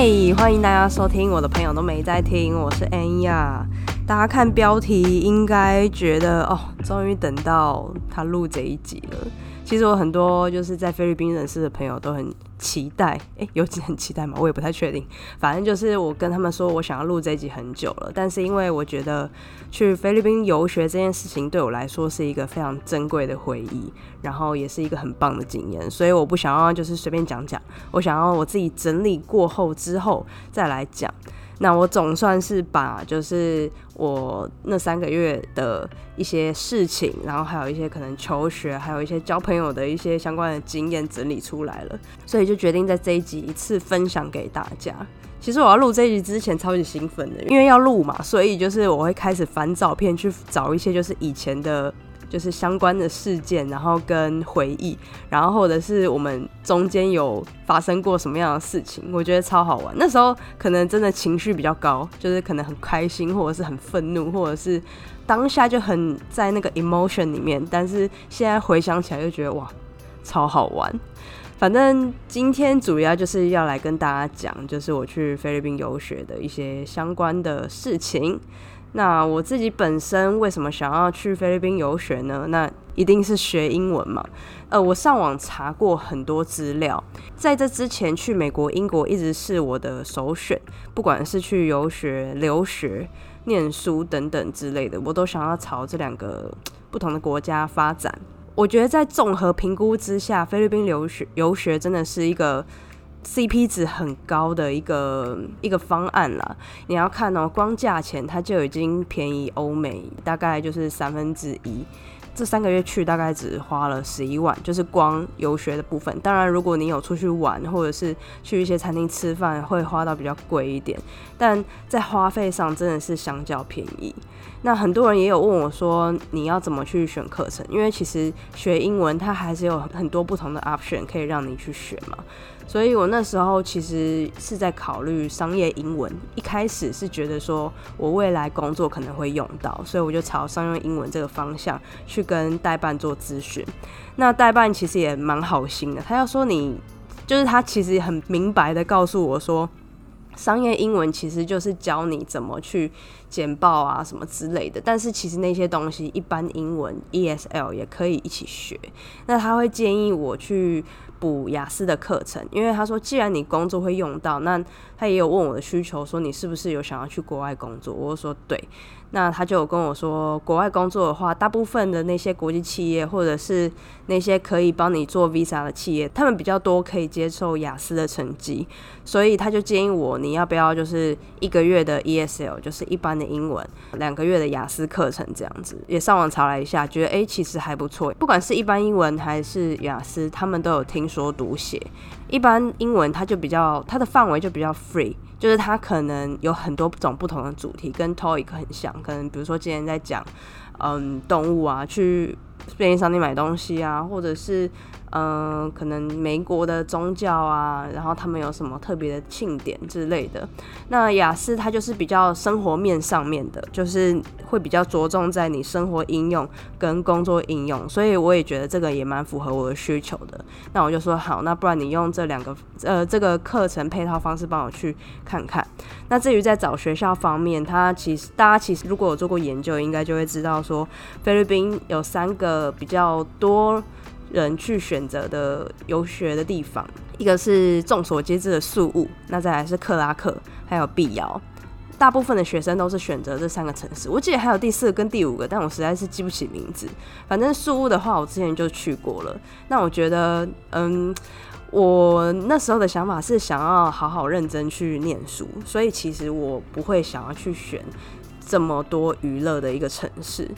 嘿，欢迎大家收听，我的朋友都没在听，我是安亚。大家看标题应该觉得哦，终于等到他录这一集了。其实我很多就是在菲律宾认识的朋友都很期待，诶，有几很期待吗？我也不太确定。反正就是我跟他们说我想要录这一集很久了，但是因为我觉得去菲律宾游学这件事情对我来说是一个非常珍贵的回忆，然后也是一个很棒的经验，所以我不想要就是随便讲讲，我想要我自己整理过后之后再来讲。那我总算是把就是我那三个月的一些事情，然后还有一些可能求学，还有一些交朋友的一些相关的经验整理出来了，所以就决定在这一集一次分享给大家。其实我要录这一集之前超级兴奋的，因为要录嘛，所以就是我会开始翻照片去找一些就是以前的。就是相关的事件，然后跟回忆，然后或者是我们中间有发生过什么样的事情，我觉得超好玩。那时候可能真的情绪比较高，就是可能很开心，或者是很愤怒，或者是当下就很在那个 emotion 里面。但是现在回想起来，就觉得哇，超好玩。反正今天主要就是要来跟大家讲，就是我去菲律宾游学的一些相关的事情。那我自己本身为什么想要去菲律宾游学呢？那一定是学英文嘛。呃，我上网查过很多资料，在这之前去美国、英国一直是我的首选，不管是去游学、留学、念书等等之类的，我都想要朝这两个不同的国家发展。我觉得在综合评估之下，菲律宾留学游学真的是一个。CP 值很高的一个一个方案啦，你要看哦，光价钱它就已经便宜欧美大概就是三分之一。这三个月去大概只花了十一万，就是光游学的部分。当然，如果你有出去玩或者是去一些餐厅吃饭，会花到比较贵一点。但在花费上真的是相较便宜。那很多人也有问我说，你要怎么去选课程？因为其实学英文它还是有很多不同的 option 可以让你去选嘛。所以我那时候其实是在考虑商业英文，一开始是觉得说我未来工作可能会用到，所以我就朝商用英文这个方向去跟代办做咨询。那代办其实也蛮好心的，他要说你就是他其实很明白的告诉我说，商业英文其实就是教你怎么去简报啊什么之类的，但是其实那些东西一般英文 ESL 也可以一起学。那他会建议我去。补雅思的课程，因为他说，既然你工作会用到，那他也有问我的需求，说你是不是有想要去国外工作？我说对。那他就有跟我说，国外工作的话，大部分的那些国际企业或者是那些可以帮你做 visa 的企业，他们比较多可以接受雅思的成绩，所以他就建议我，你要不要就是一个月的 ESL，就是一般的英文，两个月的雅思课程这样子。也上网查了一下，觉得诶其实还不错，不管是一般英文还是雅思，他们都有听说读写。一般英文它就比较，它的范围就比较 free。就是它可能有很多种不同的主题，跟 toy 很像。可能比如说今天在讲，嗯，动物啊，去便利商店买东西啊，或者是。嗯，可能美国的宗教啊，然后他们有什么特别的庆典之类的。那雅思它就是比较生活面上面的，就是会比较着重在你生活应用跟工作应用，所以我也觉得这个也蛮符合我的需求的。那我就说好，那不然你用这两个呃这个课程配套方式帮我去看看。那至于在找学校方面，它其实大家其实如果有做过研究，应该就会知道说菲律宾有三个比较多。人去选择的游学的地方，一个是众所皆知的宿务，那再来是克拉克，还有碧瑶。大部分的学生都是选择这三个城市。我记得还有第四个跟第五个，但我实在是记不起名字。反正宿务的话，我之前就去过了。那我觉得，嗯，我那时候的想法是想要好好认真去念书，所以其实我不会想要去选。这么多娱乐的一个城市，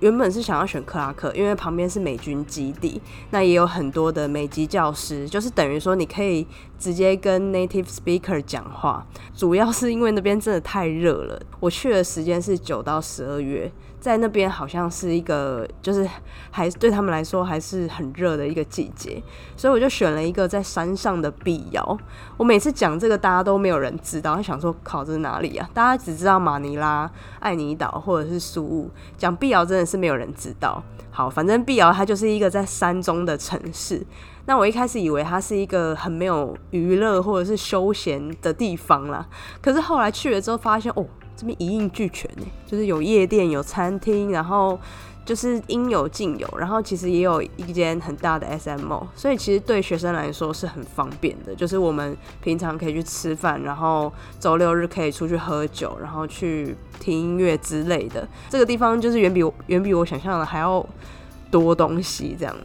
原本是想要选克拉克，因为旁边是美军基地，那也有很多的美籍教师，就是等于说你可以直接跟 native speaker 讲话。主要是因为那边真的太热了，我去的时间是九到十二月，在那边好像是一个，就是还对他们来说还是很热的一个季节，所以我就选了一个在山上的碧瑶。我每次讲这个，大家都没有人知道，他想说考这是哪里啊？大家只知道马尼拉、爱尼岛或者是苏雾，讲碧瑶真的是没有人知道。好，反正碧瑶它就是一个在山中的城市。那我一开始以为它是一个很没有娱乐或者是休闲的地方啦，可是后来去了之后发现，哦。这边一应俱全呢，就是有夜店、有餐厅，然后就是应有尽有，然后其实也有一间很大的 SMO，所以其实对学生来说是很方便的。就是我们平常可以去吃饭，然后周六日可以出去喝酒，然后去听音乐之类的。这个地方就是远比远比我想象的还要多东西。这样，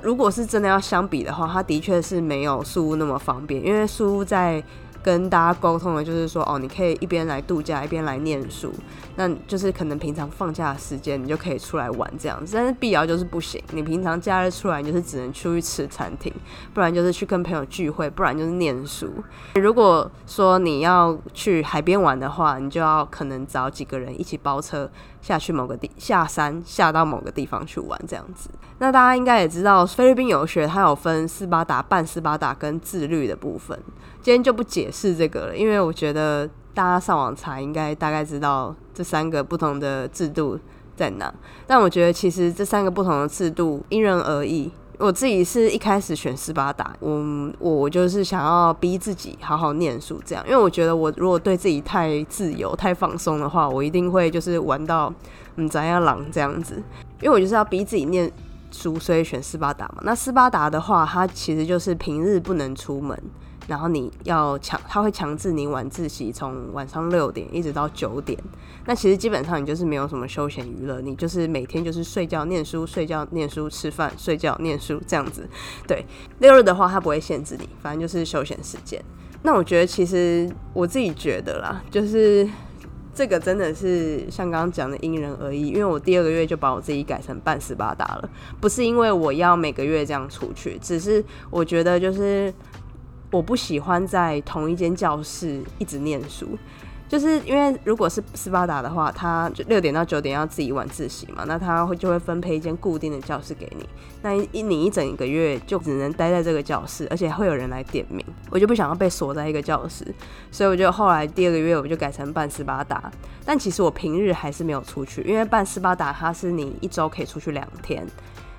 如果是真的要相比的话，它的确是没有宿屋那么方便，因为宿屋在。跟大家沟通的就是说，哦，你可以一边来度假，一边来念书，那就是可能平常放假的时间，你就可以出来玩这样子。但是碧瑶就是不行，你平常假日出来，你就是只能出去吃餐厅，不然就是去跟朋友聚会，不然就是念书。如果说你要去海边玩的话，你就要可能找几个人一起包车下去某个地下山，下到某个地方去玩这样子。那大家应该也知道，菲律宾游学它有分斯巴达、半斯巴达跟自律的部分。今天就不解释这个了，因为我觉得大家上网查应该大概知道这三个不同的制度在哪。但我觉得其实这三个不同的制度因人而异。我自己是一开始选斯巴达，我我就是想要逼自己好好念书，这样，因为我觉得我如果对自己太自由、太放松的话，我一定会就是玩到嗯怎样狼这样子。因为我就是要逼自己念书，所以选斯巴达嘛。那斯巴达的话，它其实就是平日不能出门。然后你要强，他会强制你晚自习，从晚上六点一直到九点。那其实基本上你就是没有什么休闲娱乐，你就是每天就是睡觉、念书、睡觉、念书、吃饭、睡觉、念书这样子。对，六日的话他不会限制你，反正就是休闲时间。那我觉得其实我自己觉得啦，就是这个真的是像刚刚讲的因人而异。因为我第二个月就把我自己改成半斯巴达了，不是因为我要每个月这样出去，只是我觉得就是。我不喜欢在同一间教室一直念书，就是因为如果是斯巴达的话，他就六点到九点要自己晚自习嘛，那他会就会分配一间固定的教室给你，那一你一整个月就只能待在这个教室，而且会有人来点名，我就不想要被锁在一个教室，所以我就后来第二个月我就改成半斯巴达，但其实我平日还是没有出去，因为半斯巴达它是你一周可以出去两天，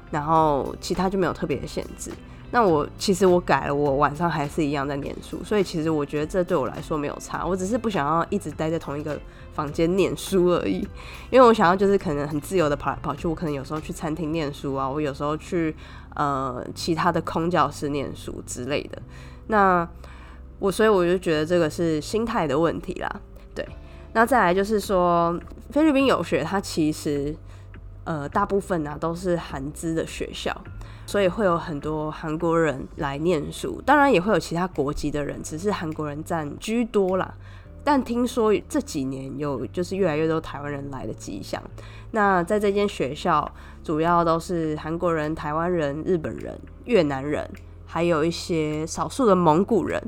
然后其他就没有特别的限制。那我其实我改了，我晚上还是一样在念书，所以其实我觉得这对我来说没有差，我只是不想要一直待在同一个房间念书而已，因为我想要就是可能很自由的跑来跑去，我可能有时候去餐厅念书啊，我有时候去呃其他的空教室念书之类的。那我所以我就觉得这个是心态的问题啦，对。那再来就是说菲律宾有学，它其实呃大部分呢都是韩资的学校。所以会有很多韩国人来念书，当然也会有其他国籍的人，只是韩国人占居多啦。但听说这几年有就是越来越多台湾人来的迹象。那在这间学校，主要都是韩国人、台湾人、日本人、越南人，还有一些少数的蒙古人。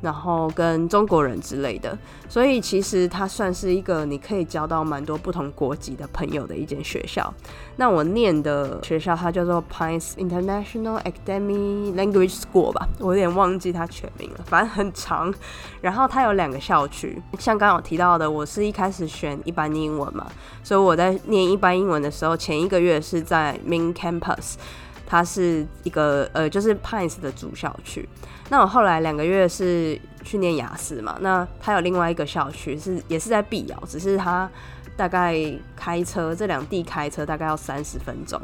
然后跟中国人之类的，所以其实它算是一个你可以交到蛮多不同国籍的朋友的一间学校。那我念的学校它叫做 Pines International Academy Language School 吧，我有点忘记它全名了，反正很长。然后它有两个校区，像刚刚有提到的，我是一开始选一般英文嘛，所以我在念一般英文的时候，前一个月是在 Main Campus。它是一个呃，就是 Pines 的主校区。那我后来两个月是去念雅思嘛，那它有另外一个校区是也是在碧瑶，只是它大概开车这两地开车大概要三十分钟。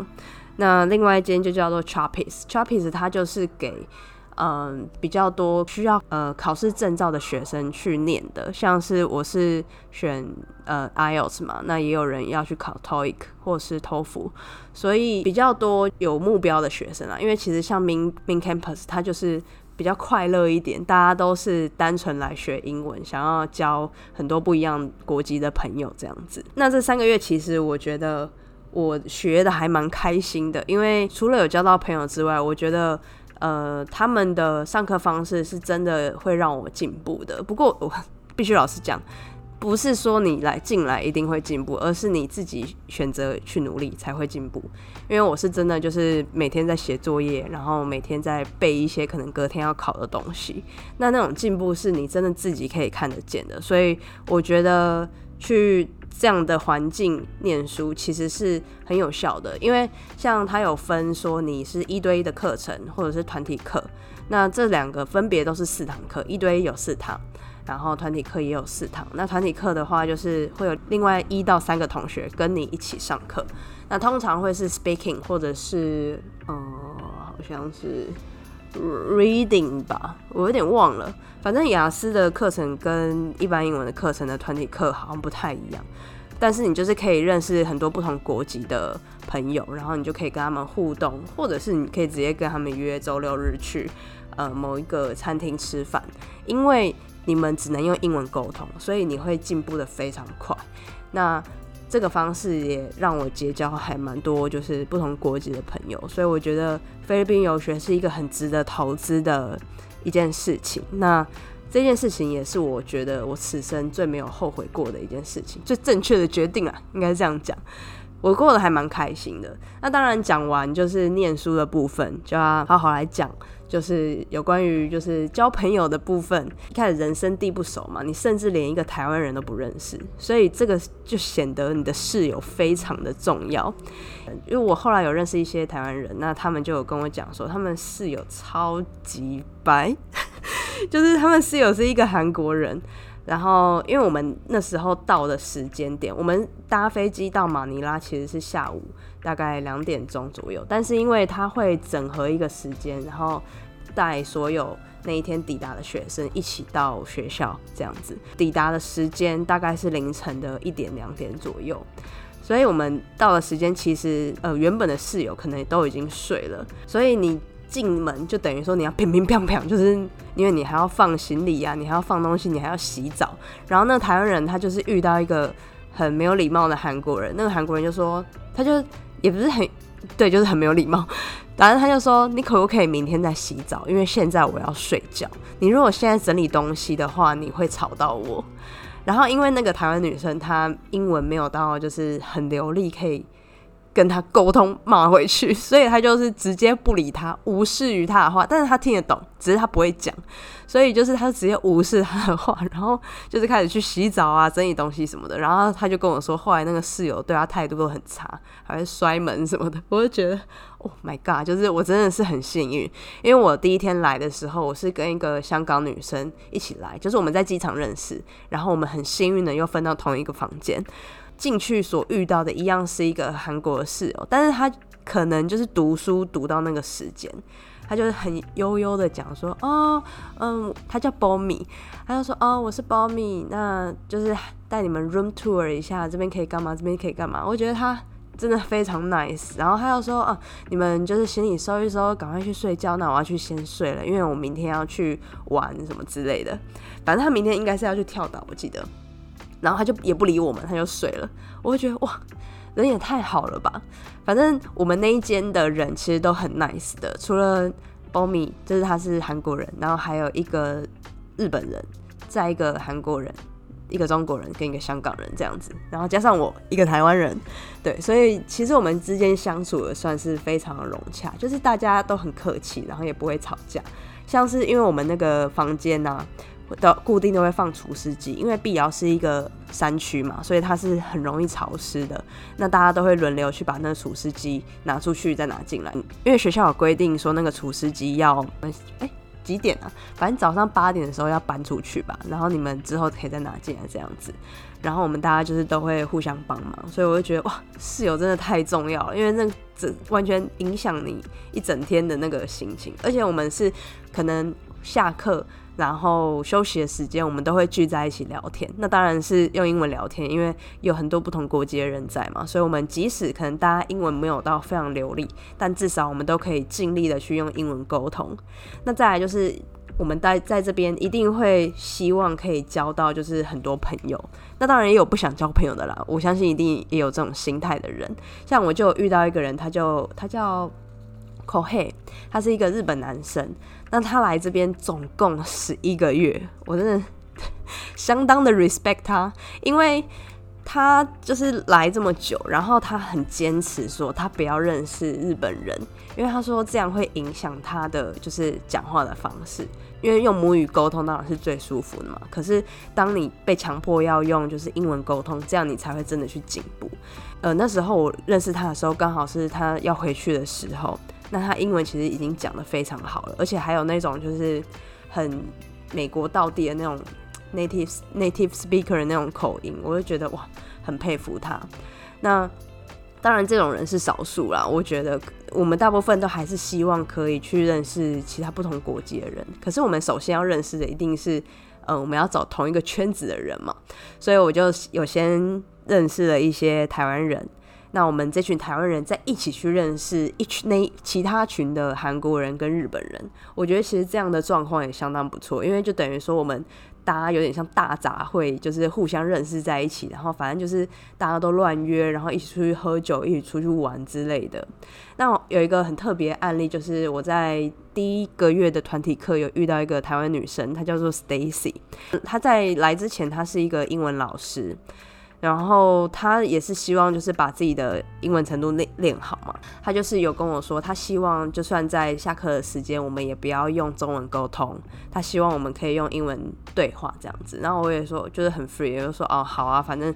那另外一间就叫做 Chapis，Chapis 它就是给。嗯，比较多需要呃考试证照的学生去念的，像是我是选呃 IELTS 嘛，那也有人要去考 TOEIC 或是托福，所以比较多有目标的学生啊。因为其实像 Min Min Campus，它就是比较快乐一点，大家都是单纯来学英文，想要交很多不一样国籍的朋友这样子。那这三个月其实我觉得我学的还蛮开心的，因为除了有交到朋友之外，我觉得。呃，他们的上课方式是真的会让我进步的。不过我 必须老实讲，不是说你来进来一定会进步，而是你自己选择去努力才会进步。因为我是真的就是每天在写作业，然后每天在背一些可能隔天要考的东西，那那种进步是你真的自己可以看得见的。所以我觉得去这样的环境念书其实是很有效的，因为像他有分说你是一对一的课程或者是团体课，那这两个分别都是四堂课，一对一有四堂。然后团体课也有四堂，那团体课的话就是会有另外一到三个同学跟你一起上课，那通常会是 speaking 或者是呃好像是 reading 吧，我有点忘了。反正雅思的课程跟一般英文的课程的团体课好像不太一样，但是你就是可以认识很多不同国籍的朋友，然后你就可以跟他们互动，或者是你可以直接跟他们约周六日去呃某一个餐厅吃饭，因为。你们只能用英文沟通，所以你会进步的非常快。那这个方式也让我结交还蛮多，就是不同国籍的朋友。所以我觉得菲律宾游学是一个很值得投资的一件事情。那这件事情也是我觉得我此生最没有后悔过的一件事情，最正确的决定啊，应该这样讲。我过得还蛮开心的。那当然讲完就是念书的部分，就要好好来讲。就是有关于就是交朋友的部分，一开始人生地不熟嘛，你甚至连一个台湾人都不认识，所以这个就显得你的室友非常的重要。因为我后来有认识一些台湾人，那他们就有跟我讲说，他们室友超级白，就是他们室友是一个韩国人，然后因为我们那时候到的时间点，我们搭飞机到马尼拉其实是下午。大概两点钟左右，但是因为他会整合一个时间，然后带所有那一天抵达的学生一起到学校，这样子抵达的时间大概是凌晨的一点两点左右，所以我们到的时间其实呃原本的室友可能都已经睡了，所以你进门就等于说你要乒乒乓乓，就是因为你还要放行李啊，你还要放东西，你还要洗澡，然后那个台湾人他就是遇到一个很没有礼貌的韩国人，那个韩国人就说他就。也不是很对，就是很没有礼貌。反正他就说：“你可不可以明天再洗澡？因为现在我要睡觉。你如果现在整理东西的话，你会吵到我。”然后因为那个台湾女生她英文没有到就是很流利，可以。跟他沟通骂回去，所以他就是直接不理他，无视于他的话，但是他听得懂，只是他不会讲，所以就是他直接无视他的话，然后就是开始去洗澡啊、整理东西什么的，然后他就跟我说，后来那个室友对他态度都很差，还会摔门什么的，我就觉得，Oh my god，就是我真的是很幸运，因为我第一天来的时候，我是跟一个香港女生一起来，就是我们在机场认识，然后我们很幸运的又分到同一个房间。进去所遇到的一样是一个韩国的室友，但是他可能就是读书读到那个时间，他就是很悠悠的讲说，哦，嗯，他叫包米，他就说，哦，我是包米，那就是带你们 room tour 一下，这边可以干嘛，这边可以干嘛？我觉得他真的非常 nice。然后他又说，啊，你们就是行李收一收，赶快去睡觉，那我要去先睡了，因为我明天要去玩什么之类的。反正他明天应该是要去跳岛，我记得。然后他就也不理我们，他就睡了。我会觉得哇，人也太好了吧！反正我们那一间的人其实都很 nice 的，除了 Bomi，就是他是韩国人，然后还有一个日本人，再一个韩国人，一个中国人跟一个香港人这样子，然后加上我一个台湾人，对，所以其实我们之间相处的算是非常的融洽，就是大家都很客气，然后也不会吵架。像是因为我们那个房间呐。的固定都会放除湿机，因为碧瑶是一个山区嘛，所以它是很容易潮湿的。那大家都会轮流去把那个除湿机拿出去，再拿进来。因为学校有规定说，那个除湿机要哎几点啊？反正早上八点的时候要搬出去吧，然后你们之后可以再拿进来这样子。然后我们大家就是都会互相帮忙，所以我就觉得哇，室友真的太重要了，因为那这完全影响你一整天的那个心情。而且我们是可能下课。然后休息的时间，我们都会聚在一起聊天。那当然是用英文聊天，因为有很多不同国籍的人在嘛。所以，我们即使可能大家英文没有到非常流利，但至少我们都可以尽力的去用英文沟通。那再来就是，我们在在这边一定会希望可以交到就是很多朋友。那当然也有不想交朋友的啦。我相信一定也有这种心态的人。像我就遇到一个人，他就他叫口黑他是一个日本男生。那他来这边总共十一个月，我真的 相当的 respect 他，因为他就是来这么久，然后他很坚持说他不要认识日本人，因为他说这样会影响他的就是讲话的方式。因为用母语沟通当然是最舒服的嘛，可是当你被强迫要用就是英文沟通，这样你才会真的去进步。呃，那时候我认识他的时候，刚好是他要回去的时候，那他英文其实已经讲的非常好了，而且还有那种就是很美国到地的那种 native native speaker 的那种口音，我就觉得哇，很佩服他。那当然，这种人是少数啦。我觉得我们大部分都还是希望可以去认识其他不同国籍的人。可是我们首先要认识的一定是，嗯，我们要找同一个圈子的人嘛。所以我就有先认识了一些台湾人。那我们这群台湾人再一起去认识一群那其他群的韩国人跟日本人。我觉得其实这样的状况也相当不错，因为就等于说我们。大家有点像大杂烩，就是互相认识在一起，然后反正就是大家都乱约，然后一起出去喝酒，一起出去玩之类的。那有一个很特别案例，就是我在第一个月的团体课有遇到一个台湾女生，她叫做 Stacy，她在来之前她是一个英文老师。然后他也是希望就是把自己的英文程度练练好嘛。他就是有跟我说，他希望就算在下课的时间，我们也不要用中文沟通。他希望我们可以用英文对话这样子。然后我也说，就是很 free，就说哦好啊，反正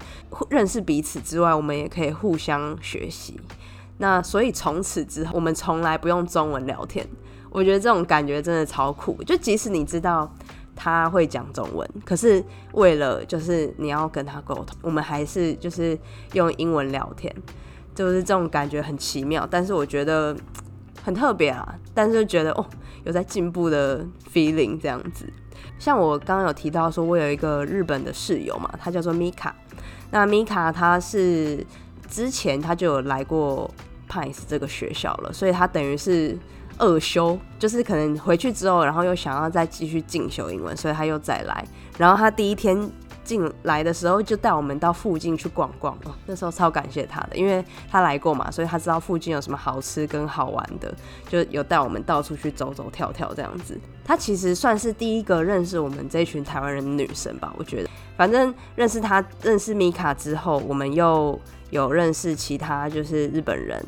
认识彼此之外，我们也可以互相学习。那所以从此之后，我们从来不用中文聊天。我觉得这种感觉真的超酷。就即使你知道。他会讲中文，可是为了就是你要跟他沟通，我们还是就是用英文聊天，就是这种感觉很奇妙，但是我觉得很特别啊，但是觉得哦有在进步的 feeling 这样子。像我刚刚有提到说，我有一个日本的室友嘛，他叫做米卡。那米卡他是之前他就有来过 Pines 这个学校了，所以他等于是。二修就是可能回去之后，然后又想要再继续进修英文，所以他又再来。然后他第一天进来的时候，就带我们到附近去逛逛哦。那时候超感谢他的，因为他来过嘛，所以他知道附近有什么好吃跟好玩的，就有带我们到处去走走跳跳这样子。他其实算是第一个认识我们这群台湾人的女生吧，我觉得。反正认识她，认识米卡之后，我们又有认识其他就是日本人。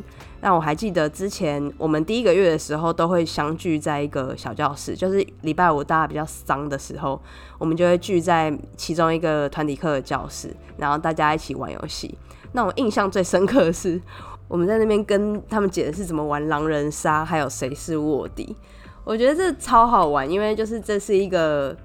那我还记得之前我们第一个月的时候都会相聚在一个小教室，就是礼拜五大家比较脏的时候，我们就会聚在其中一个团体课的教室，然后大家一起玩游戏。那我印象最深刻的是，我们在那边跟他们解释怎么玩狼人杀，还有谁是卧底。我觉得这超好玩，因为就是这是一个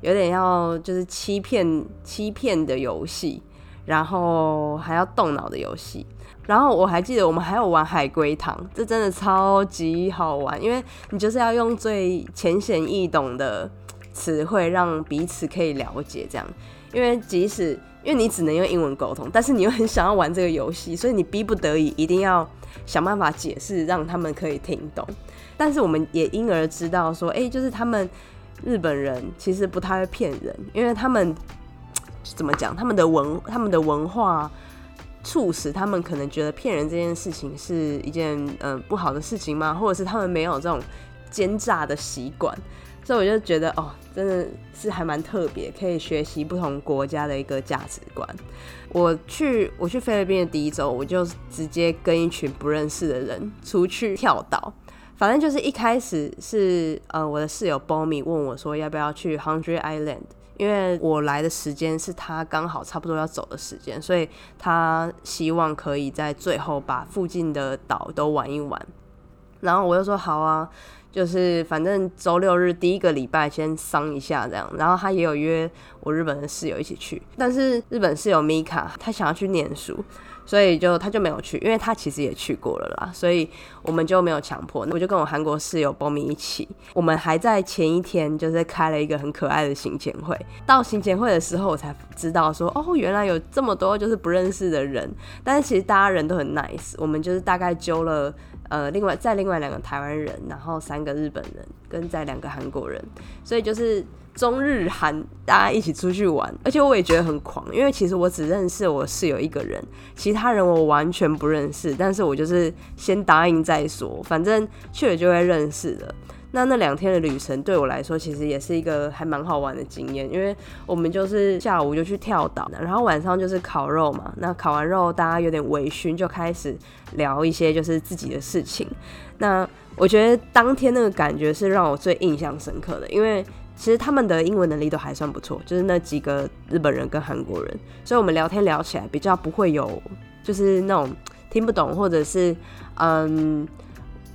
有点要就是欺骗欺骗的游戏，然后还要动脑的游戏。然后我还记得我们还有玩海龟汤，这真的超级好玩，因为你就是要用最浅显易懂的词汇让彼此可以了解这样。因为即使因为你只能用英文沟通，但是你又很想要玩这个游戏，所以你逼不得已一定要想办法解释让他们可以听懂。但是我们也因而知道说，哎，就是他们日本人其实不太会骗人，因为他们 怎么讲，他们的文他们的文化。促使他们可能觉得骗人这件事情是一件嗯不好的事情吗？或者是他们没有这种奸诈的习惯？所以我就觉得哦，真的是还蛮特别，可以学习不同国家的一个价值观。我去我去菲律宾的第一周，我就直接跟一群不认识的人出去跳岛。反正就是一开始是呃我的室友 Bomi 问我说要不要去 Hundred Island。因为我来的时间是他刚好差不多要走的时间，所以他希望可以在最后把附近的岛都玩一玩。然后我就说好啊，就是反正周六日第一个礼拜先商一下这样。然后他也有约我日本的室友一起去，但是日本室友 Mika 他想要去念书。所以就他就没有去，因为他其实也去过了啦，所以我们就没有强迫。我就跟我韩国室友波米一起，我们还在前一天就是开了一个很可爱的行前会。到行前会的时候，我才知道说，哦，原来有这么多就是不认识的人。但是其实大家人都很 nice。我们就是大概揪了呃另外再另外两个台湾人，然后三个日本人跟再两个韩国人，所以就是。中日韩大家一起出去玩，而且我也觉得很狂，因为其实我只认识我室友一个人，其他人我完全不认识。但是我就是先答应再说，反正去了就会认识的。那那两天的旅程对我来说，其实也是一个还蛮好玩的经验，因为我们就是下午就去跳岛，然后晚上就是烤肉嘛。那烤完肉，大家有点微醺，就开始聊一些就是自己的事情。那我觉得当天那个感觉是让我最印象深刻的，因为其实他们的英文能力都还算不错，就是那几个日本人跟韩国人，所以我们聊天聊起来比较不会有就是那种听不懂或者是嗯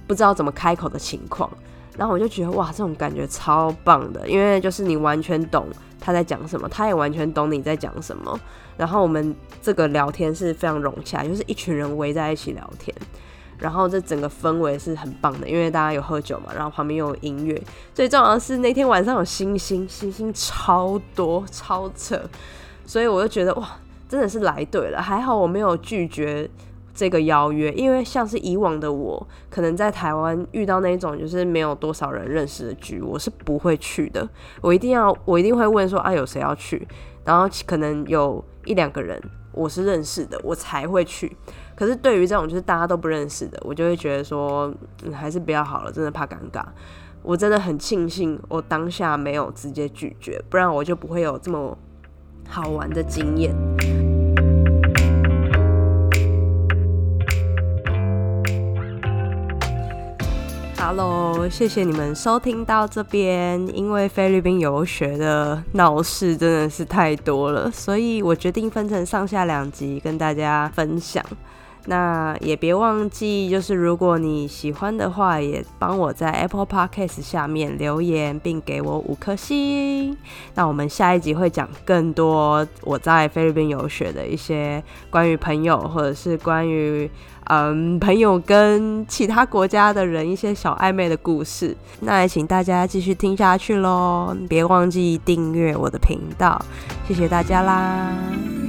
不知道怎么开口的情况。然后我就觉得哇，这种感觉超棒的，因为就是你完全懂他在讲什么，他也完全懂你在讲什么。然后我们这个聊天是非常融洽，就是一群人围在一起聊天，然后这整个氛围是很棒的，因为大家有喝酒嘛，然后旁边又有音乐。最重要的是那天晚上有星星，星星超多超扯，所以我就觉得哇，真的是来对了，还好我没有拒绝。这个邀约，因为像是以往的我，可能在台湾遇到那种就是没有多少人认识的局，我是不会去的。我一定要，我一定会问说啊，有谁要去？然后可能有一两个人我是认识的，我才会去。可是对于这种就是大家都不认识的，我就会觉得说，嗯，还是不要好了，真的怕尴尬。我真的很庆幸我当下没有直接拒绝，不然我就不会有这么好玩的经验。Hello，谢谢你们收听到这边。因为菲律宾游学的闹事真的是太多了，所以我决定分成上下两集跟大家分享。那也别忘记，就是如果你喜欢的话，也帮我在 Apple Podcast 下面留言，并给我五颗星。那我们下一集会讲更多我在菲律宾游学的一些关于朋友，或者是关于。嗯，朋友跟其他国家的人一些小暧昧的故事，那也请大家继续听下去喽，别忘记订阅我的频道，谢谢大家啦。